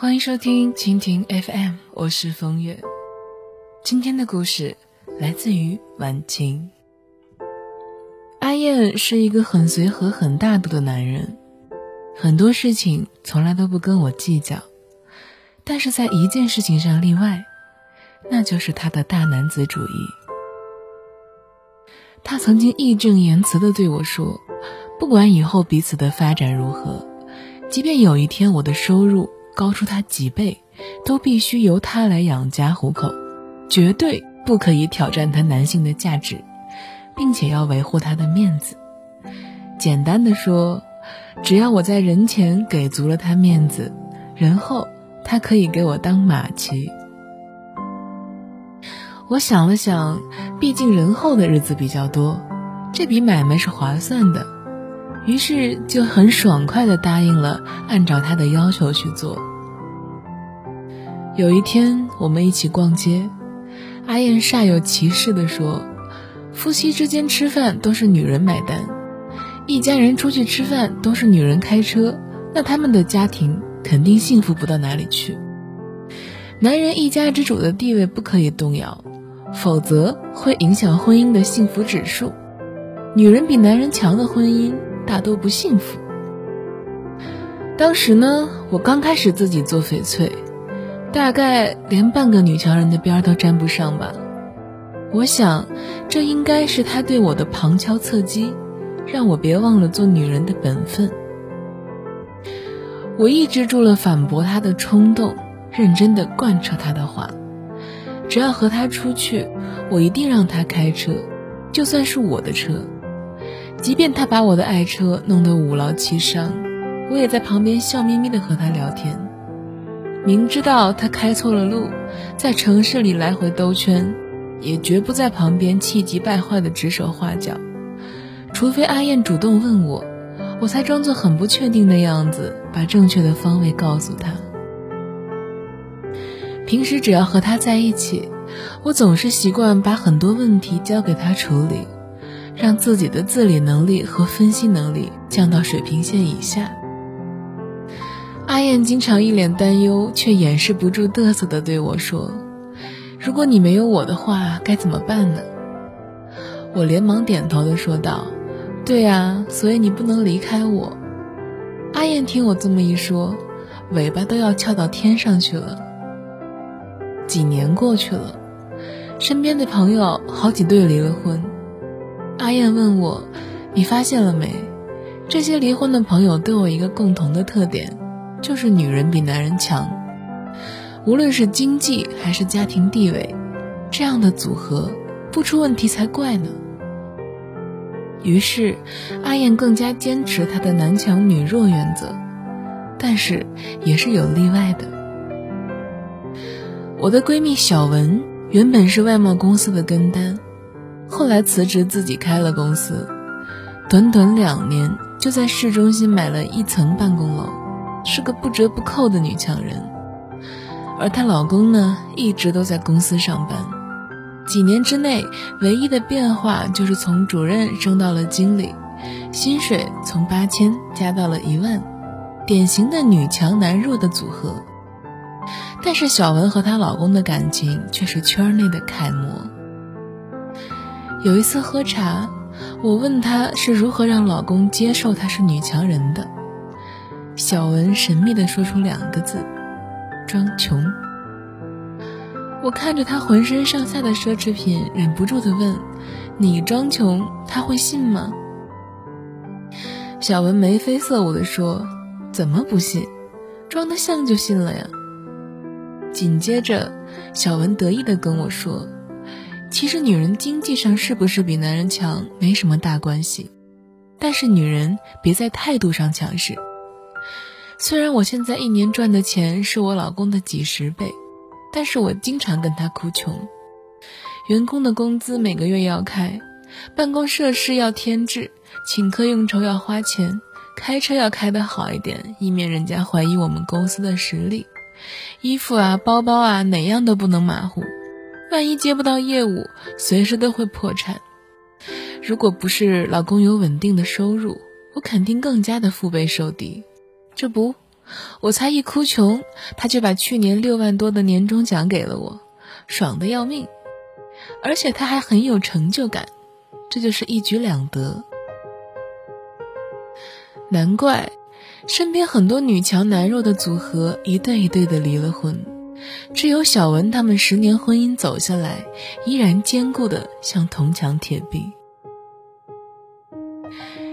欢迎收听蜻蜓 FM，我是风月。今天的故事来自于晚晴。阿燕是一个很随和、很大度的男人，很多事情从来都不跟我计较，但是在一件事情上例外，那就是他的大男子主义。他曾经义正言辞地对我说：“不管以后彼此的发展如何，即便有一天我的收入……”高出他几倍，都必须由他来养家糊口，绝对不可以挑战他男性的价值，并且要维护他的面子。简单的说，只要我在人前给足了他面子，人后他可以给我当马骑。我想了想，毕竟人后的日子比较多，这笔买卖是划算的。于是就很爽快地答应了，按照他的要求去做。有一天我们一起逛街，阿燕煞有其事地说：“夫妻之间吃饭都是女人买单，一家人出去吃饭都是女人开车，那他们的家庭肯定幸福不到哪里去。男人一家之主的地位不可以动摇，否则会影响婚姻的幸福指数。女人比男人强的婚姻。”大多不幸福。当时呢，我刚开始自己做翡翠，大概连半个女强人的边都沾不上吧。我想，这应该是他对我的旁敲侧击，让我别忘了做女人的本分。我抑制住了反驳他的冲动，认真的贯彻他的话。只要和他出去，我一定让他开车，就算是我的车。即便他把我的爱车弄得五劳七伤，我也在旁边笑眯眯的和他聊天。明知道他开错了路，在城市里来回兜圈，也绝不在旁边气急败坏地指手画脚。除非阿燕主动问我，我才装作很不确定的样子，把正确的方位告诉他。平时只要和他在一起，我总是习惯把很多问题交给他处理。让自己的自理能力和分析能力降到水平线以下。阿燕经常一脸担忧，却掩饰不住嘚瑟的对我说：“如果你没有我的话，该怎么办呢？”我连忙点头的说道：“对呀，所以你不能离开我。”阿燕听我这么一说，尾巴都要翘到天上去了。几年过去了，身边的朋友好几对离了婚。阿燕问我：“你发现了没？这些离婚的朋友都有一个共同的特点，就是女人比男人强，无论是经济还是家庭地位，这样的组合不出问题才怪呢。”于是，阿燕更加坚持她的男强女弱原则，但是也是有例外的。我的闺蜜小文原本是外贸公司的跟单。后来辞职，自己开了公司，短短两年就在市中心买了一层办公楼，是个不折不扣的女强人。而她老公呢，一直都在公司上班，几年之内唯一的变化就是从主任升到了经理，薪水从八千加到了一万，典型的女强男弱的组合。但是小文和她老公的感情却是圈内的楷模。有一次喝茶，我问她是如何让老公接受她是女强人的。小文神秘地说出两个字：装穷。我看着他浑身上下的奢侈品，忍不住地问：“你装穷，他会信吗？”小文眉飞色舞地说：“怎么不信？装得像就信了呀。”紧接着，小文得意地跟我说。其实女人经济上是不是比男人强没什么大关系，但是女人别在态度上强势。虽然我现在一年赚的钱是我老公的几十倍，但是我经常跟他哭穷。员工的工资每个月要开，办公设施要添置，请客用酬要花钱，开车要开得好一点，以免人家怀疑我们公司的实力。衣服啊，包包啊，哪样都不能马虎。万一接不到业务，随时都会破产。如果不是老公有稳定的收入，我肯定更加的腹背受敌。这不，我才一哭穷，他就把去年六万多的年终奖给了我，爽的要命，而且他还很有成就感，这就是一举两得。难怪身边很多女强男弱的组合一对一对的离了婚，只有小文他们十年婚姻走下来，依然坚固的像铜墙铁壁。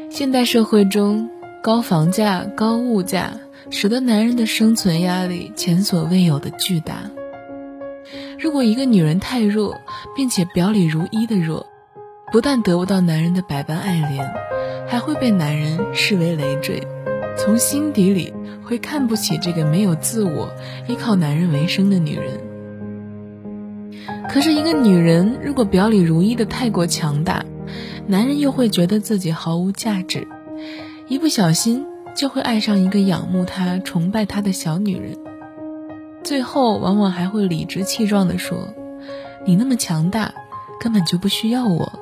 现代社会中，高房价、高物价。使得男人的生存压力前所未有的巨大。如果一个女人太弱，并且表里如一的弱，不但得不到男人的百般爱怜，还会被男人视为累赘，从心底里会看不起这个没有自我、依靠男人为生的女人。可是，一个女人如果表里如一的太过强大，男人又会觉得自己毫无价值，一不小心。就会爱上一个仰慕他、崇拜他的小女人，最后往往还会理直气壮地说：“你那么强大，根本就不需要我。”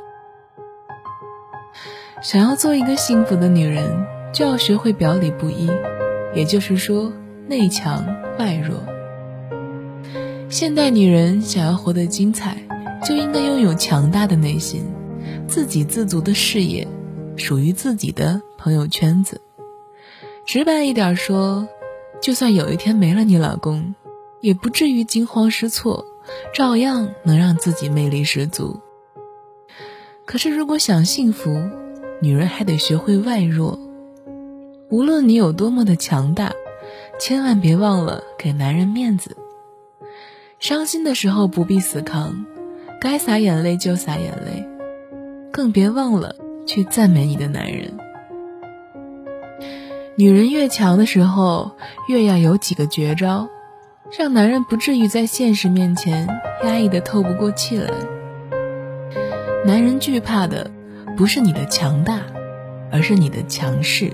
想要做一个幸福的女人，就要学会表里不一，也就是说内强外弱。现代女人想要活得精彩，就应该拥有强大的内心，自给自足的事业，属于自己的朋友圈子。直白一点说，就算有一天没了你老公，也不至于惊慌失措，照样能让自己魅力十足。可是，如果想幸福，女人还得学会外弱。无论你有多么的强大，千万别忘了给男人面子。伤心的时候不必死扛，该洒眼泪就洒眼泪，更别忘了去赞美你的男人。女人越强的时候，越要有几个绝招，让男人不至于在现实面前压抑的透不过气来。男人惧怕的不是你的强大，而是你的强势。